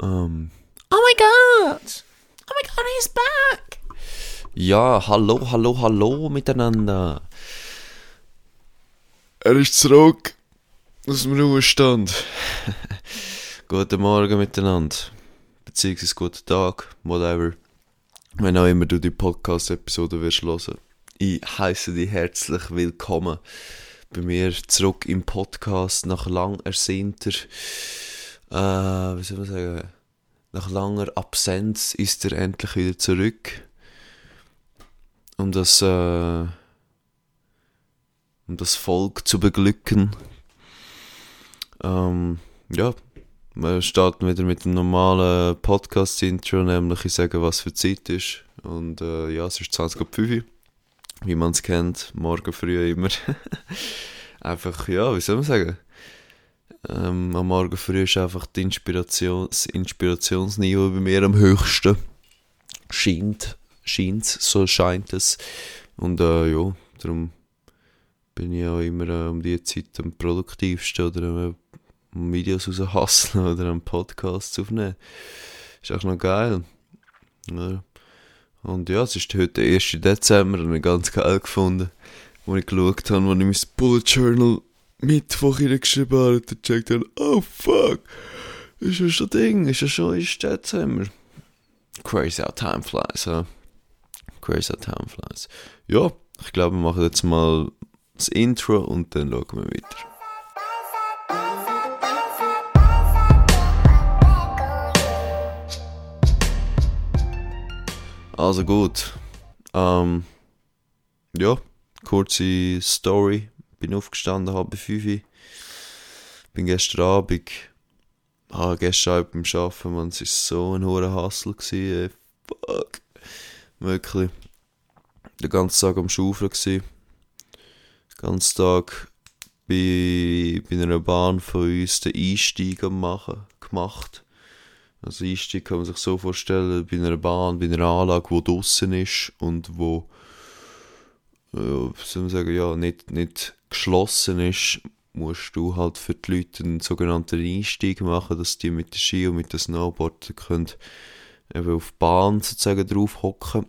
Ähm, oh my god! Oh my god, he's back! Ja, hallo, hallo, hallo miteinander. Er ist zurück aus dem Ruhestand. guten Morgen miteinander. Beziehungsweise guten Tag, whatever. Wenn auch immer du die Podcast-Episode wirst hören. Ich heiße dich herzlich willkommen bei mir zurück im Podcast nach lang ersehnter äh, wie soll man sagen, nach langer Absenz ist er endlich wieder zurück. Um das, äh, um das Volk zu beglücken. Ähm, ja, wir starten wieder mit dem normalen Podcast-Intro, nämlich ich sage, was für Zeit ist. Und äh, ja, es ist 20.05 wie man es kennt, morgen früh immer. Einfach, ja, wie soll man sagen? Ähm, am Morgen früh ist einfach die Inspiration, das Inspirationsniveau bei mir am höchsten. Scheint, scheint so scheint es. Und äh, ja, darum bin ich auch immer äh, um die Zeit am produktivsten oder äh, um Videos raushasseln oder einen Podcast aufnehmen. Ist auch noch geil. Ja. Und ja, es ist heute der 1. Dezember und ich ganz geil gefunden, wo ich geschaut habe, wo ich mein Bullet Journal Mittwoch geschrieben habe und checkt dann, oh fuck, ist ja schon Ding, ist ja schon 1. Dezember. Crazy how time flies, huh? Crazy how time flies. Ja, ich glaube, wir machen jetzt mal das Intro und dann schauen wir weiter. Also gut. Ähm, ja, kurze Story bin aufgestanden, halb fünf. Bin gestern Abend, ah, gestern Abend beim Arbeiten, man, es war so ein hoher Hassel ey. fuck. Wirklich. Den ganzen Tag am Schaufeln gewesen. Den ganzen Tag bei, bei einer Bahn von uns den Einstieg machen, gemacht. Also Einstieg kann man sich so vorstellen, bei einer Bahn, bei einer Anlage, die draußen ist und wo, äh, soll sagen, ja, nicht, nicht geschlossen ist, musst du halt für die Leute einen sogenannten Einstieg machen, dass die mit dem Ski und mit dem Snowboard können eben auf die Bahn sozusagen drauf hocken.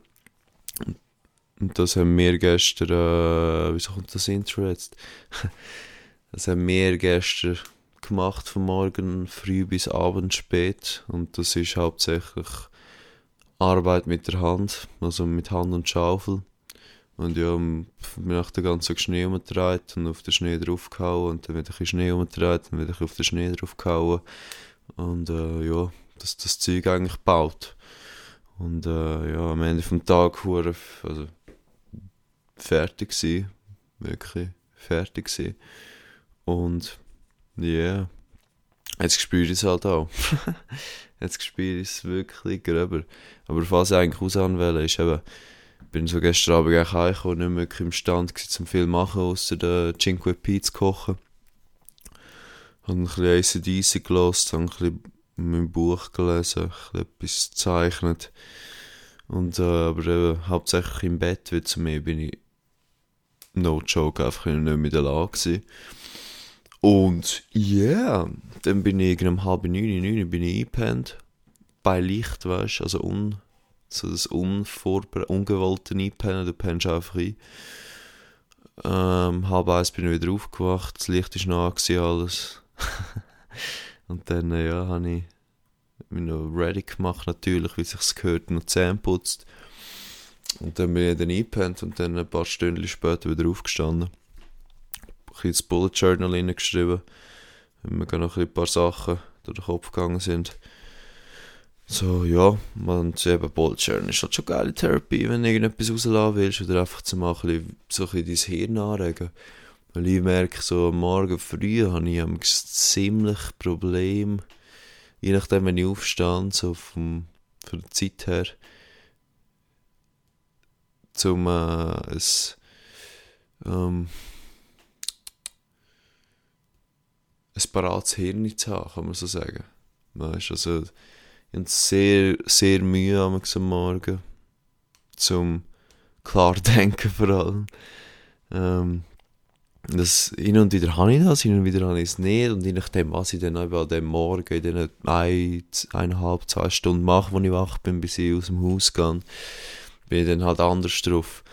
Und das haben wir gestern, äh, wieso kommt das Intro jetzt? das haben wir gestern gemacht, von morgen früh bis abend spät. Und das ist hauptsächlich Arbeit mit der Hand, also mit Hand und Schaufel. Und ja, nach der ganzen Schnee umgedreht und auf den Schnee draufgehauen und dann wieder ein Schnee umgedreht und wieder auf den Schnee draufgehauen. Und äh, ja, dass das Zeug eigentlich baut. Und äh, ja, am Ende vom Tag war also fertig gewesen. Wirklich fertig gewesen. Und ja, yeah, jetzt spüre ich es halt auch. jetzt spüre ich es wirklich gröber. Aber was ich eigentlich will, ist eben, bin so gestern Abend eigentlich heimgekommen, nicht mehr wirklich imstand gewesen, zum viel machen, außer der Cinque Pie zu kochen. Habe ein bisschen ACDC gelassen, habe ein bisschen mein Buch gelesen, ein bisschen etwas gezeichnet. Und, äh, aber eben, hauptsächlich im Bett, weil zu mir bin ich, no joke, einfach nicht mehr in der Lage gewesen. Und, ja, yeah, dann bin ich um halb neun, neun bin ich eingepennt. Bei Licht, weißt du, also un so das unvorbe ungewollte Einpennen, du pennst einfach ein. Ähm, halb eins bin ich wieder aufgewacht, das Licht war noch an, alles. und dann, äh, ja, habe ich mich noch ready gemacht, natürlich, wie sich gehört, noch Zähne putzt. Und dann bin ich dann eingepennt und dann ein paar Stunden später wieder aufgestanden. Ich habe das Bullet Journal reingeschrieben, weil mir noch ein paar Sachen durch den Kopf gegangen sind. So, ja, man eben Journal ist halt schon geile Therapie, wenn du irgendetwas rauslassen willst oder einfach zu machen, so ein bisschen dein Hirn anregen. Weil ich merke, so am Morgen früh habe ich ein ziemlich Problem, je nachdem, wenn ich aufstehe, so vom, von der Zeit her, zum äh, es, ähm, ein parates Hirn zu haben, kann man so sagen. Weißt, also, ich habe sehr, sehr Mühe am Morgen. Zum klar denken vor allem. Ähm, das, hin und wieder habe ich das, hin und wieder habe ich es nicht. Und je nachdem, was ich dann eben an dem Morgen in den ein, eineinhalb, zwei Stunden mache, wo ich wach bin, bis ich aus dem Haus gehe, bin ich dann halt anders drauf.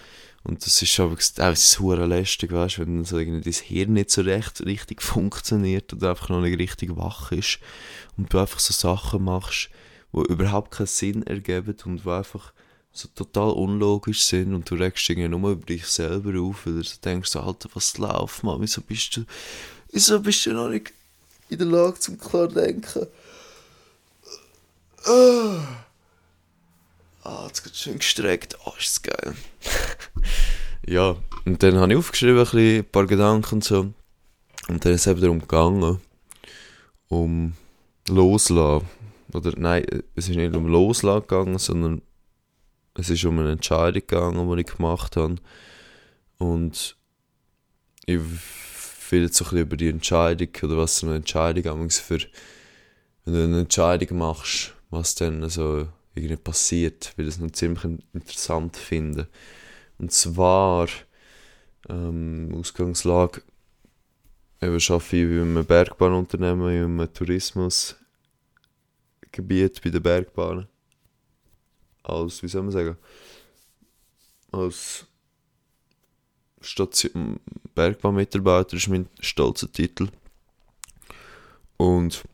Und das ist aber auch so lästig, weißt, wenn so dein Hirn nicht so recht, richtig funktioniert oder einfach noch nicht richtig wach ist und du einfach so Sachen machst, die überhaupt keinen Sinn ergeben und die einfach so total unlogisch sind und du regst dich nur über dich selber auf, weil du denkst, so, Alter, was läuft, Mann, wieso bist du, wieso bist du noch nicht in der Lage zum klar denken? Ah, ah jetzt geht schön gestreckt, oh, ist das geil. ja, und dann habe ich aufgeschrieben, ein, bisschen, ein paar Gedanken und so, und dann ist es eben darum gegangen, um loslassen, oder nein, es ist nicht um loslassen gegangen, sondern es ist um eine Entscheidung gegangen, die ich gemacht habe. Und ich will jetzt so ein bisschen über die Entscheidung oder was so eine Entscheidung für, wenn du eine Entscheidung machst, was dann so irgendwie passiert, weil ich das noch ziemlich interessant finde. Und zwar, ähm, Ausgangslage, eben arbeite ich bei einem Bergbahnunternehmen, in einem Tourismusgebiet bei den Bergbahnen als, wie soll man sagen, als Bergbahnmitarbeiter ist mein stolzer Titel. Und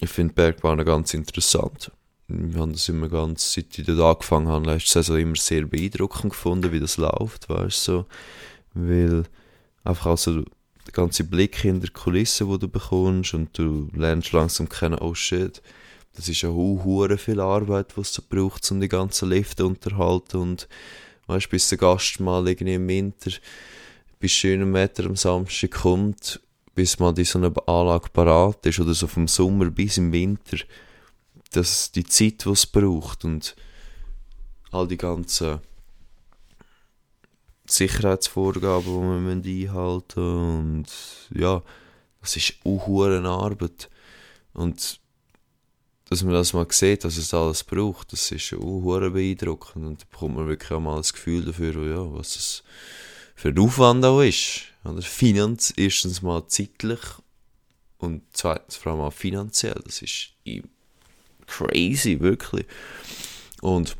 ich finde Bergbahnen ganz interessant. Wir haben das immer ganz, seit ich dort angefangen habe, letzte Saison immer sehr beeindruckend gefunden, wie das läuft, weißt du, so. Weil einfach also der ganze Blick in der Kulisse, wo du bekommst und du lernst langsam kennen, oh shit, das ist ja hure viel Arbeit, was es braucht, um die ganzen Lifte unterhalten und weißt, bis der Gast mal irgendwie im Winter bei schönem Wetter am Samstag kommt, bis mal die so eine Anlage parat ist oder so vom Sommer bis im Winter, das ist die Zeit, die es braucht und all die ganzen Sicherheitsvorgaben, die man einhalten und ja, das ist auch Arbeit. Und dass man das mal sieht, dass es alles braucht, das ist auch beeindruckend. Und da bekommt man wirklich auch mal das Gefühl dafür, ja, was es für ein Aufwand auch ist. Oder? Finanz, erstens mal zeitlich und zweitens vor allem auch finanziell, das ist crazy, wirklich. Und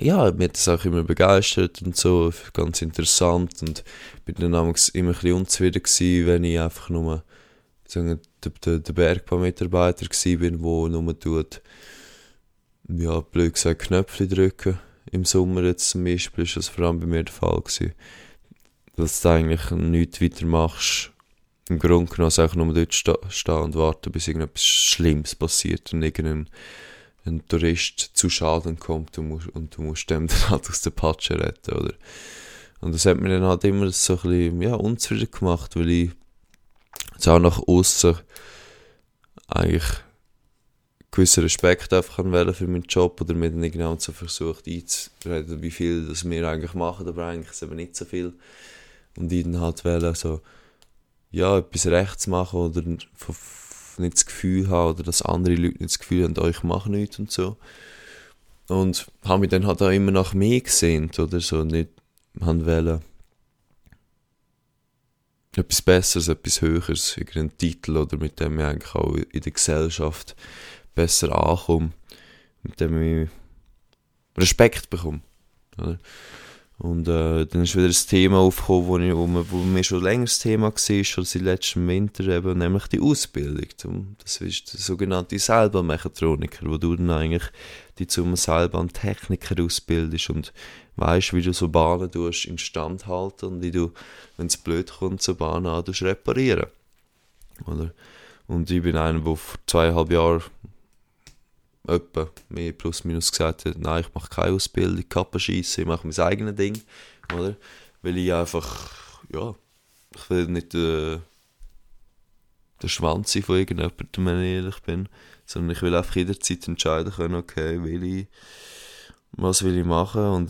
ja, mich hat das auch immer begeistert und so, ganz interessant und bin dann immer ein bisschen unzufrieden gewesen, wenn ich einfach nur sagen, der, der, der Bergbau-Mitarbeiter war, der nur tut, ja, blöd gesagt, Knöpfe drücken. Im Sommer jetzt zum Beispiel ist das vor allem bei mir der Fall gewesen. Dass du eigentlich nichts weiter machst. Im Grunde genommen einfach nur dort stehen und warten, bis irgendetwas Schlimmes passiert und irgendein ein Tourist zu Schaden kommt und, musst, und du musst dem dann halt aus der Patsche retten, oder? Und das hat mir dann halt immer so ein bisschen, ja, unzufrieden gemacht, weil ich jetzt auch nach außen eigentlich gewissen Respekt einfach für meinen Job oder mir dann genau so versucht einzureden, wie viel das wir eigentlich machen, aber eigentlich ist eben nicht so viel. Und ich dann halt wollen, so, ja, etwas rechts machen oder nicht das Gefühl haben oder dass andere Leute nicht das Gefühl haben, euch machen nichts und so. Und haben mich dann halt auch immer nach mir gesehen oder so, nicht haben wollen etwas Besseres, etwas Höheres, irgendeinen Titel oder mit dem ich eigentlich auch in der Gesellschaft besser ankomme, mit dem ich Respekt bekomme. Oder? Und äh, dann ist wieder ein Thema aufgekommen, wo, wo, wo mir schon länger das Thema war, schon seit letztem Winter, eben, nämlich die Ausbildung. Das ist der sogenannte Seilbahnmechatroniker, wo du dann eigentlich die zum Seilbahntechniker ausbildest und weißt, wie du so Bahnen tust, instand halten und wie du, wenn es blöd kommt, so Bahnen an, reparieren. Oder? Und ich bin einer, der vor zweieinhalb Jahren etwa mehr plus minus gesagt hat, nein, ich mache keine Ausbildung, Kappen schießen, ich mache mein eigenes Ding, oder? Weil ich einfach, ja, ich will nicht äh, der Schwanz sein von irgendjemandem, wenn ich ehrlich bin, sondern ich will einfach jederzeit entscheiden können, okay, will ich, was will ich machen und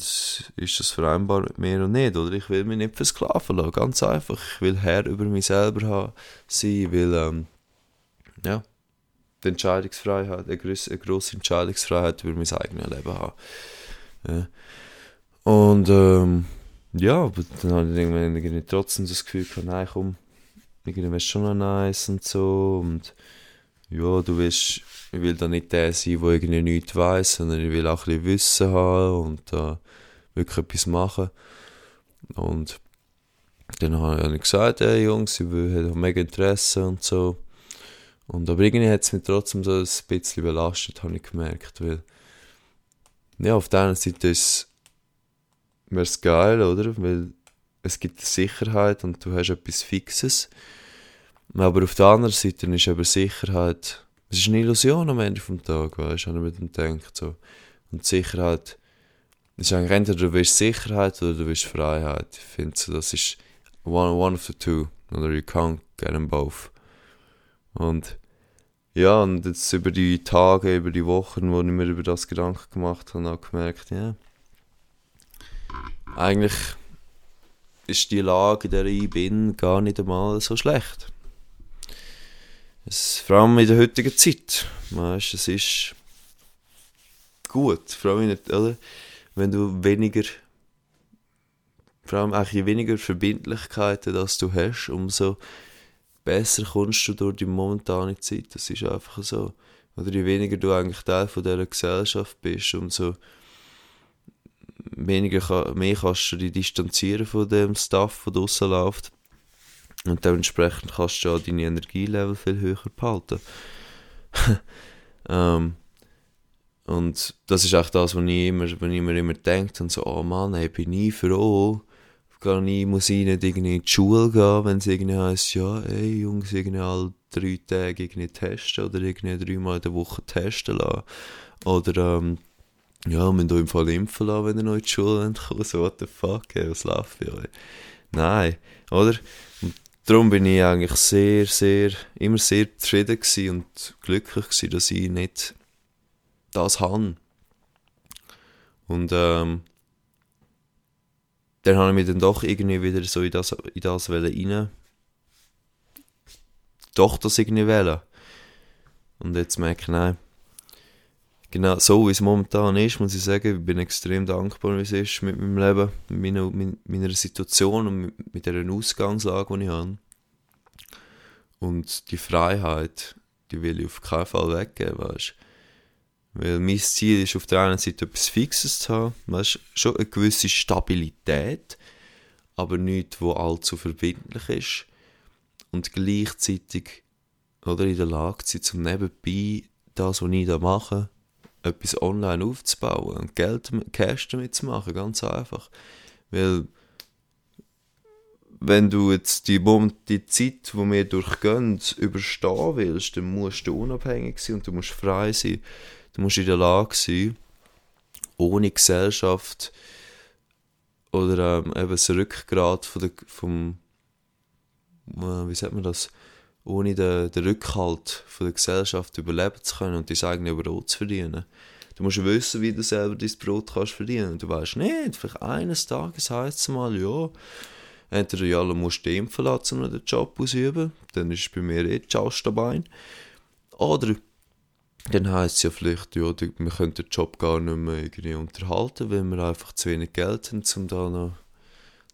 ist das vereinbar mit mir oder nicht, oder? Ich will mich nicht versklaven lassen, ganz einfach, ich will Herr über mich selber haben, sein, will, ähm, ja, die Entscheidungsfreiheit, eine grosse, eine grosse Entscheidungsfreiheit über mein eigenes Leben haben. Ja. Und ähm, ja, aber dann habe ich irgendwann irgendwie trotzdem das Gefühl gehabt, nein, komm, irgendwie wäre schon noch nice und so. Und ja, du willst, ich will da nicht der sein, der irgendwie nichts weiss, sondern ich will auch ein bisschen Wissen haben und äh, wirklich etwas machen. Und dann habe ich gesagt, hey Jungs, ich habe mega Interesse und so. Und aber irgendwie hat es mich trotzdem so ein bisschen belastet, habe ich gemerkt, weil ja, auf der einen Seite ist es geil, oder? Weil es gibt Sicherheit und du hast etwas Fixes. Aber auf der anderen Seite ist aber Sicherheit, es ist eine Illusion am Ende des Tages, weißt du, mit dem denkt. So. Und Sicherheit ist eigentlich entweder du willst Sicherheit oder du willst Freiheit. Ich finde, so, das ist one, one of the two. Oder you can't get them both. Und ja, und jetzt über die Tage, über die Wochen, wo ich mir über das Gedanken gemacht habe, habe ich gemerkt, ja, eigentlich ist die Lage, in der ich bin, gar nicht einmal so schlecht. Es, vor allem in der heutigen Zeit, weißt, es ist gut, vor allem nicht, oder? wenn du weniger, vor allem eigentlich je weniger Verbindlichkeiten dass du hast, umso besser kommst du durch die momentane Zeit. Das ist einfach so. Oder je weniger du eigentlich Teil von dieser Gesellschaft bist, umso weniger mehr kannst du dich distanzieren von dem Stuff, der draussen läuft. Und dementsprechend kannst du auch deine Energielevel viel höher behalten. ähm, und das ist auch das, was ich immer, wenn ich mir immer denke, und so, oh Mann, ey, bin ich froh, gar nicht, muss ich nicht irgendwie in die Schule gehen, wenn es irgendwie heisst, ja, ey, Jungs, irgendwie alle drei Tage irgendwie testen oder irgendwie dreimal in der Woche testen lassen. Oder, ähm, ja, müsst ihr im Fall impfen lassen, wenn ihr noch in die Schule kommt. So, what the fuck, ey, was läuft bei euch? Nein, oder? Und darum bin ich eigentlich sehr, sehr, immer sehr zufrieden und glücklich gewesen, dass ich nicht das habe. Und ähm, dann habe ich mich dann doch irgendwie wieder so in das, in das rein. Doch das irgendwie wählen. Und jetzt merke ich, nein. Genau so wie es momentan ist, muss ich sagen, ich bin extrem dankbar, wie es ist mit meinem Leben, mit meiner, mit meiner Situation und mit, der Ausgangslage, die ich habe. Und die Freiheit, die will ich auf keinen Fall weggeben, weißt du weil mein Ziel ist auf der einen Seite etwas Fixes zu haben, weißt, schon eine gewisse Stabilität, aber nichts, wo allzu verbindlich ist. Und gleichzeitig oder in der Lage zu sein, zum nebenbei das, was ich da mache, etwas online aufzubauen und Geld, Cash damit zu machen, ganz einfach. Weil, wenn du jetzt die, die Zeit, die wir durchgehen, überstehen willst, dann musst du unabhängig sein und du musst frei sein. Du musst in der Lage sein, ohne Gesellschaft oder ähm, eben das Rückgrat von der, vom, äh, wie sagt man das, ohne den, den Rückhalt von der Gesellschaft überleben zu können und dein eigenes Brot zu verdienen. Du musst wissen, wie du selber dein Brot kannst verdienen. Du weißt nicht, vielleicht eines Tages heisst es mal, ja, entweder ja, du musst du impfen lassen, um den Job ausüben, dann ist bei mir eh Schaustabbein. Oder dann heisst es ja vielleicht, ja, wir können den Job gar nicht mehr irgendwie unterhalten, weil wir einfach zu wenig Geld haben, um da noch,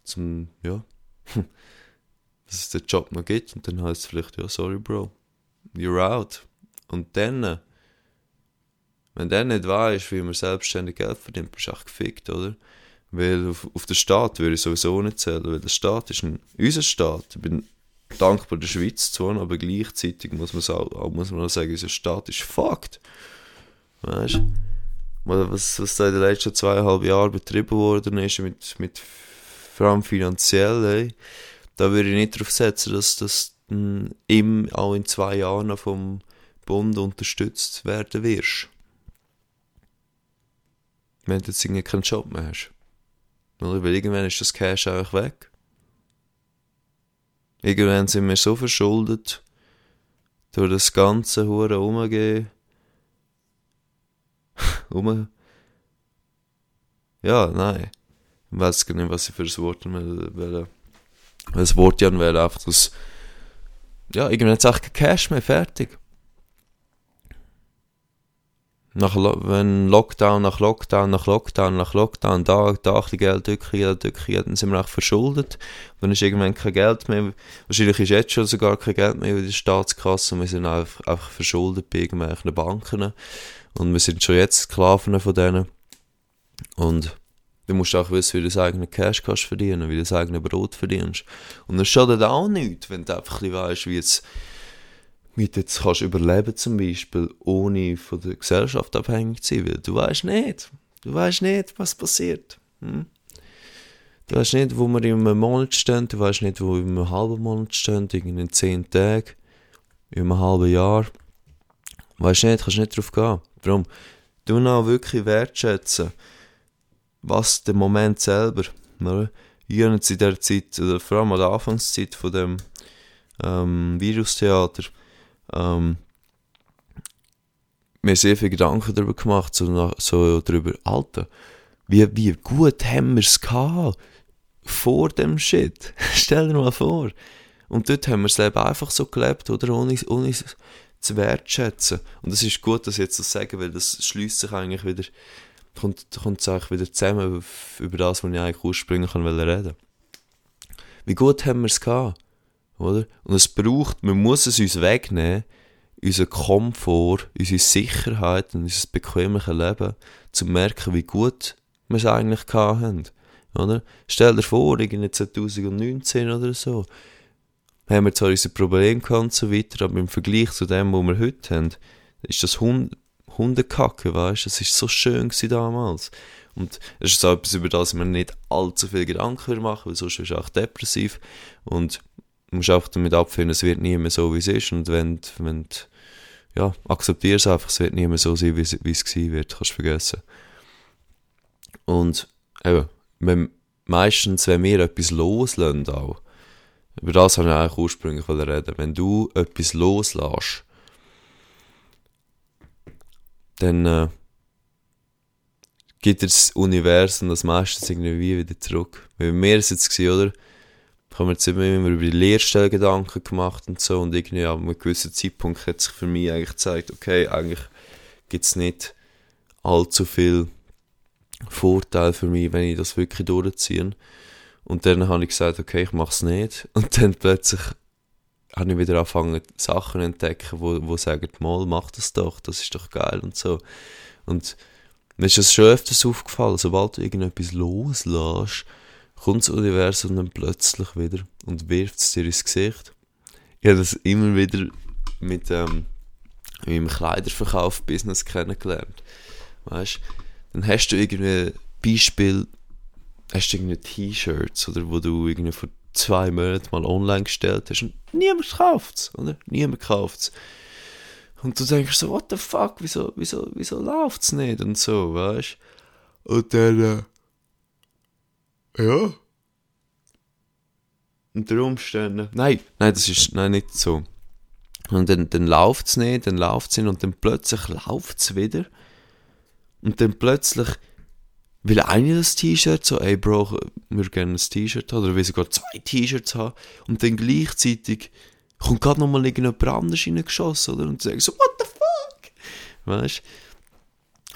zum, ja, dass es den Job noch gibt. Und dann heisst es vielleicht, ja, sorry, Bro, you're out. Und dann, wenn du nicht weißt, wie man selbstständig Geld verdient, bist du echt gefickt, oder? Weil auf, auf den Staat würde ich sowieso nicht zählen, weil der Staat ist ein, unser Staat. Ich bin dankbar der Schweiz zu wohnen, aber gleichzeitig muss man, auch, muss man auch sagen, unser Staat ist fucked. Weißt du? Was, was da in den letzten zweieinhalb Jahren betrieben worden ist, mit, mit vor allem finanziell, ey, da würde ich nicht darauf setzen, dass das ihm auch in zwei Jahren vom Bund unterstützt werden wirst. Wenn du jetzt keinen Job mehr hast. Weil irgendwann ist das Cash einfach weg. Irgendwann sind wir so verschuldet, durch das ganze Hure umgehen. um. Ja, nein. Ich weiß gar nicht, was ich für ein Wort will. Das Wort ja wäre einfach das. Ja, irgendwann hat es kein Cash mehr fertig. Nach, wenn Lockdown nach Lockdown nach Lockdown nach Lockdown da, da ein Geld drücken, drücken, dann sind wir auch verschuldet. Dann ist irgendwann kein Geld mehr. Wahrscheinlich ist jetzt schon sogar kein Geld mehr in der Staatskasse. Wir sind einfach, einfach verschuldet bei irgendwelchen Banken. Und wir sind schon jetzt Sklaven von denen. Und du musst auch wissen, wie du das eigene Cash kannst verdienen, wie du das eigene Brot verdienst. Und das schadet auch nichts, wenn du einfach ein weißt, wie jetzt du jetzt kannst überleben zum Beispiel, ohne von der Gesellschaft abhängig zu sein, weil du weißt nicht, du weißt nicht, was passiert. Hm? Du weißt nicht, wo wir in einem Monat stehen, du weißt nicht, wo wir in einem halben Monat stehen, in zehn Tagen, in einem halben Jahr. Weißt nicht, kannst nicht drauf gehen. Darum, du noch wirklich wertschätzen, was der Moment selber, oder? Jetzt in der Zeit, oder vor allem an der Anfangszeit von dem ähm, Virustheater, ähm, mir sehr viel Gedanken darüber gemacht, so, so darüber, Alter, wie, wie gut haben wir es vor dem Shit. Stell dir mal vor. Und dort haben wir das Leben einfach so gelebt, oder? Ohne, ohne es zu wertschätzen. Und es ist gut, dass ich jetzt das sage, weil das schließt sich eigentlich wieder, kommt, kommt eigentlich wieder zusammen über das, was ich eigentlich ursprünglich reden wollte. Wie gut haben wir es gehabt? Oder? Und es braucht, man muss es uns wegnehmen, unseren Komfort, unsere Sicherheit und unser bequemliches Leben, zu merken, wie gut wir es eigentlich hatten. Oder? Stell dir vor, irgendwie 2019 oder so, haben wir zwar unser Problem gehabt und so weiter, aber im Vergleich zu dem, was wir heute haben, ist das Hund Hundekacke, weißt du? Das war so schön damals. Und es ist so etwas, über das man nicht allzu viel Gedanken machen weil sonst ist es auch depressiv. Und musst auch damit abfinden, es wird nie mehr so, wie es ist. Und wenn, wenn ja, akzeptier es einfach, es wird nie mehr so sein, wie es, es gewesen wird, kannst du vergessen. Und eben, wenn, meistens, wenn wir etwas loslassen auch, über das habe ich eigentlich ursprünglich reden, wenn du etwas loslässt, dann äh, gibt das Universum das meistens irgendwie wieder zurück. Weil mir ist jetzt gewesen, oder? Ich habe mir jetzt immer über die Lehrstelle Gedanken gemacht und so und irgendwie an einem gewissen Zeitpunkt hat sich für mich eigentlich gezeigt, okay, eigentlich gibt es nicht allzu viel Vorteil für mich, wenn ich das wirklich durchziehe. Und dann habe ich gesagt, okay, ich mache es nicht. Und dann plötzlich habe ich wieder angefangen, Sachen zu entdecken, wo, wo sagen, mal, mach das doch, das ist doch geil und so. Und mir ist das schon öfters aufgefallen, sobald du irgendetwas loslässt, kommt das Universum dann plötzlich wieder und wirft es dir ins Gesicht. Ich habe das immer wieder mit, ähm, meinem Kleiderverkauf-Business kennengelernt. Weißt dann hast du irgendwie Beispiel, hast du irgendwie T-Shirts, oder wo du irgendwie vor zwei Monaten mal online gestellt hast und niemand kauft es, oder? Niemand kauft es. Und du denkst so, what the fuck, wieso, wieso, wieso läuft es nicht und so, weißt Und dann, äh, ja. Unter Umständen. Nein, nein, das ist nein, nicht so. Und dann, dann läuft es nicht, dann läuft es nicht und dann plötzlich läuft es wieder. Und dann plötzlich will einer das T-Shirt so, ey Bro, wir gerne ein T-Shirt haben, oder will sogar zwei T-Shirts haben. Und dann gleichzeitig kommt gerade nochmal irgendjemand anders reingeschossen, oder? Und sagt so, what the fuck? Weißt du?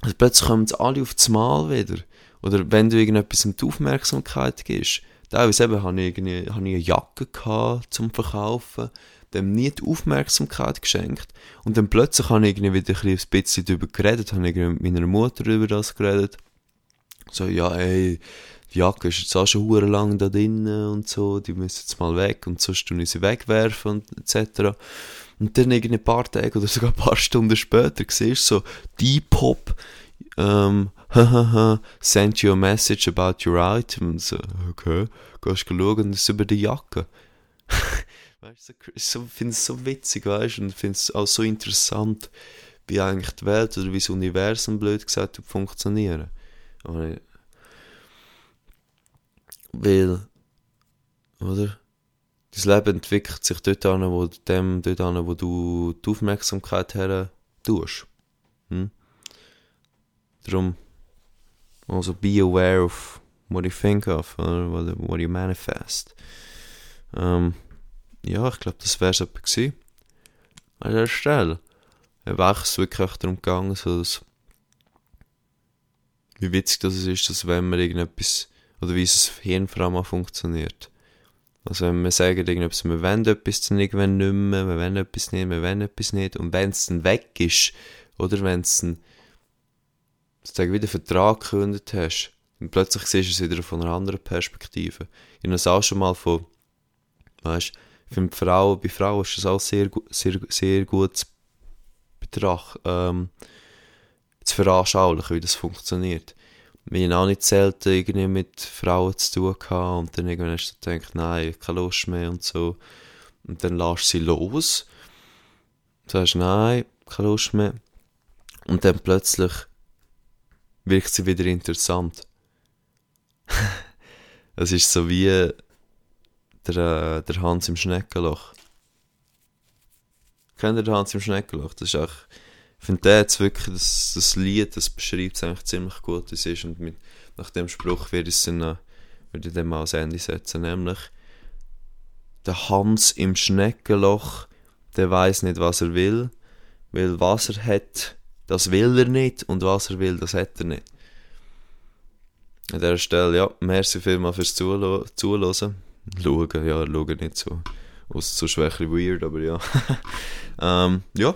Also plötzlich kommen sie alle auf das Mal wieder. Oder wenn du irgendetwas die Aufmerksamkeit gibst. Teilweise eben hatte ich, eine, hatte ich eine Jacke gehabt, zum Verkaufen, dem nie die Aufmerksamkeit geschenkt. Und dann plötzlich habe ich irgendwie wieder ein bisschen darüber geredet, habe ich mit meiner Mutter über das geredet. So, ja, ey, die Jacke ist jetzt auch schon lang da drinnen und so, die müssen jetzt mal weg und sonst tun sie wegwerfen und etc. Und dann irgendwie ein paar Tage oder sogar ein paar Stunden später siehst du so, die Pop, ähm, hahaha, send you a message about your item. So, okay, gehst du schauen es ist über die Jacke. weißt du, ich finde es so witzig, weißt du, und finde es auch so interessant, wie eigentlich die Welt oder wie das Universum, blöd gesagt, funktionieren. Weil, oder? Das Leben entwickelt sich dort an, wo, dem, dort an, wo du die Aufmerksamkeit her tust. Hm? Darum, also be aware of what you think of, oder what you manifest. Ähm, ja, ich glaube, das wäre es etwa gewesen. An der Stelle. Es ist wirklich darum gegangen, so das wie witzig das ist, dass wenn man irgendetwas, oder wie das Hirn vor allem funktioniert. Also wenn wir sagen, irgendetwas, wir wollen etwas dann irgendwann nicht mehr, wir wollen etwas nicht, wir wollen etwas nicht, und wenn es dann weg ist, oder wenn es dann, sozusagen wieder Vertrag gekündigt hast, und plötzlich siehst du es wieder von einer anderen Perspektive. Ich habe es auch schon mal von, weißt, finde Frauen, bei Frauen ist das auch sehr, sehr, sehr gut zu betrachten, ähm, zu veranschaulichen, wie das funktioniert. Wir haben auch nicht selten irgendwie mit Frauen zu tun gehabt und dann irgendwann hast du gedacht, nein, keine Lust mehr und so. Und dann lässt sie los. Du sagst, nein, keine Lust mehr. Und dann plötzlich wirkt sie wieder interessant. Es ist so wie der, äh, der Hans im Schneckenloch. Kennt ihr den Hans im Schneckenloch? Das ist auch, ich finde der jetzt wirklich, das, das Lied, das beschreibt es eigentlich ziemlich gut, wie es ist. Und mit, nach dem Spruch würde ich es dann, würde ich dann mal ans Ende setzen, nämlich der Hans im Schneckenloch, der weiß nicht, was er will, weil was er hat, das will er nicht und was er will, das hat er nicht. An dieser Stelle, ja, merci vielmals fürs Zuhören. Schauen, ja, schauen nicht so. Aus so schwächer weird, aber ja. ähm, ja,